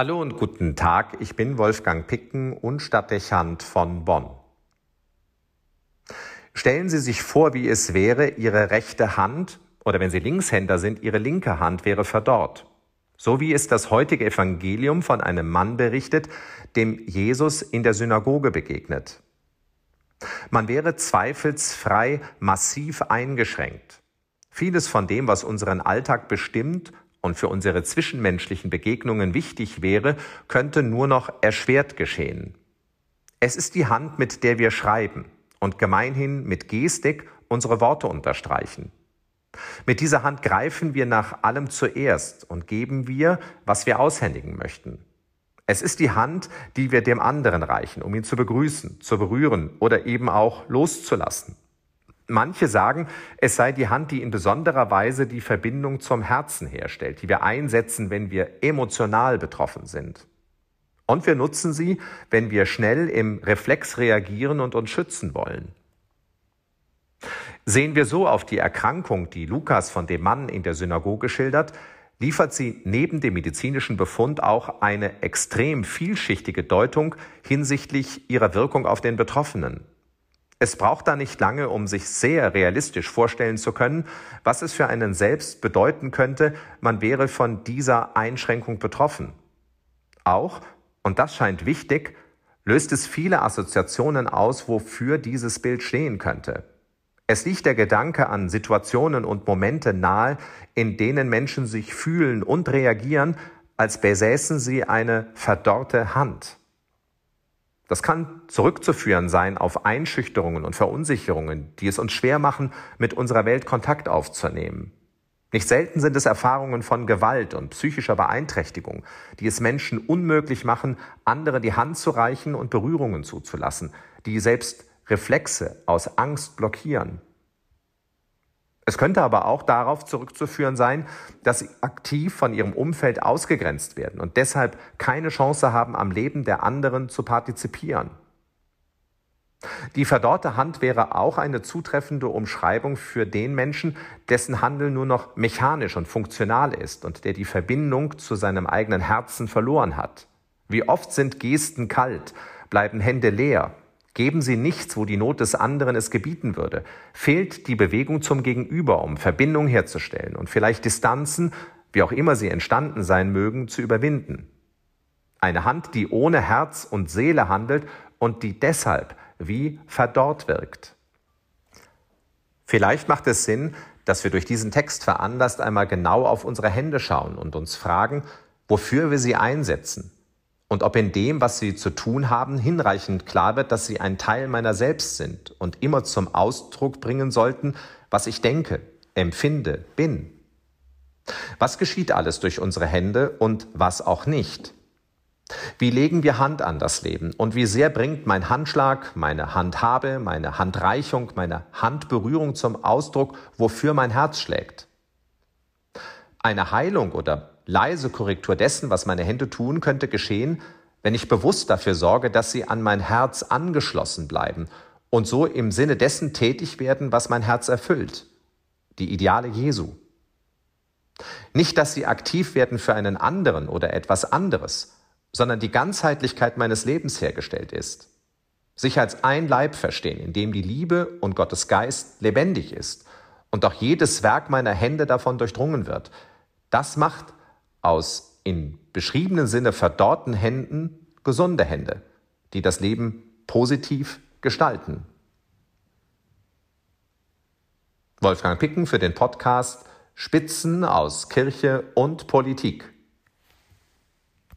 Hallo und guten Tag, ich bin Wolfgang Picken und Stadtdechant von Bonn. Stellen Sie sich vor, wie es wäre, Ihre rechte Hand oder wenn Sie Linkshänder sind, Ihre linke Hand wäre verdorrt. So wie es das heutige Evangelium von einem Mann berichtet, dem Jesus in der Synagoge begegnet. Man wäre zweifelsfrei massiv eingeschränkt. Vieles von dem, was unseren Alltag bestimmt und für unsere zwischenmenschlichen Begegnungen wichtig wäre, könnte nur noch erschwert geschehen. Es ist die Hand, mit der wir schreiben und gemeinhin mit Gestik unsere Worte unterstreichen. Mit dieser Hand greifen wir nach allem zuerst und geben wir, was wir aushändigen möchten. Es ist die Hand, die wir dem anderen reichen, um ihn zu begrüßen, zu berühren oder eben auch loszulassen. Manche sagen, es sei die Hand, die in besonderer Weise die Verbindung zum Herzen herstellt, die wir einsetzen, wenn wir emotional betroffen sind. Und wir nutzen sie, wenn wir schnell im Reflex reagieren und uns schützen wollen. Sehen wir so auf die Erkrankung, die Lukas von dem Mann in der Synagoge schildert, liefert sie neben dem medizinischen Befund auch eine extrem vielschichtige Deutung hinsichtlich ihrer Wirkung auf den Betroffenen. Es braucht da nicht lange, um sich sehr realistisch vorstellen zu können, was es für einen selbst bedeuten könnte, man wäre von dieser Einschränkung betroffen. Auch, und das scheint wichtig, löst es viele Assoziationen aus, wofür dieses Bild stehen könnte. Es liegt der Gedanke an Situationen und Momente nahe, in denen Menschen sich fühlen und reagieren, als besäßen sie eine verdorrte Hand. Das kann zurückzuführen sein auf Einschüchterungen und Verunsicherungen, die es uns schwer machen, mit unserer Welt Kontakt aufzunehmen. Nicht selten sind es Erfahrungen von Gewalt und psychischer Beeinträchtigung, die es Menschen unmöglich machen, andere die Hand zu reichen und Berührungen zuzulassen, die selbst Reflexe aus Angst blockieren. Es könnte aber auch darauf zurückzuführen sein, dass sie aktiv von ihrem Umfeld ausgegrenzt werden und deshalb keine Chance haben, am Leben der anderen zu partizipieren. Die verdorrte Hand wäre auch eine zutreffende Umschreibung für den Menschen, dessen Handeln nur noch mechanisch und funktional ist und der die Verbindung zu seinem eigenen Herzen verloren hat. Wie oft sind Gesten kalt, bleiben Hände leer, Geben Sie nichts, wo die Not des anderen es gebieten würde. Fehlt die Bewegung zum Gegenüber, um Verbindung herzustellen und vielleicht Distanzen, wie auch immer sie entstanden sein mögen, zu überwinden. Eine Hand, die ohne Herz und Seele handelt und die deshalb wie verdorrt wirkt. Vielleicht macht es Sinn, dass wir durch diesen Text veranlasst einmal genau auf unsere Hände schauen und uns fragen, wofür wir sie einsetzen und ob in dem, was sie zu tun haben, hinreichend klar wird, dass sie ein Teil meiner selbst sind und immer zum Ausdruck bringen sollten, was ich denke, empfinde, bin. Was geschieht alles durch unsere Hände und was auch nicht? Wie legen wir Hand an das Leben und wie sehr bringt mein Handschlag, meine Handhabe, meine Handreichung, meine Handberührung zum Ausdruck, wofür mein Herz schlägt? Eine Heilung oder leise Korrektur dessen, was meine Hände tun, könnte geschehen, wenn ich bewusst dafür sorge, dass sie an mein Herz angeschlossen bleiben und so im Sinne dessen tätig werden, was mein Herz erfüllt. Die Ideale Jesu. Nicht, dass sie aktiv werden für einen anderen oder etwas anderes, sondern die Ganzheitlichkeit meines Lebens hergestellt ist. Sich als ein Leib verstehen, in dem die Liebe und Gottes Geist lebendig ist und auch jedes Werk meiner Hände davon durchdrungen wird. Das macht aus in beschriebenen Sinne verdorrten Händen gesunde Hände, die das Leben positiv gestalten. Wolfgang Picken für den Podcast Spitzen aus Kirche und Politik.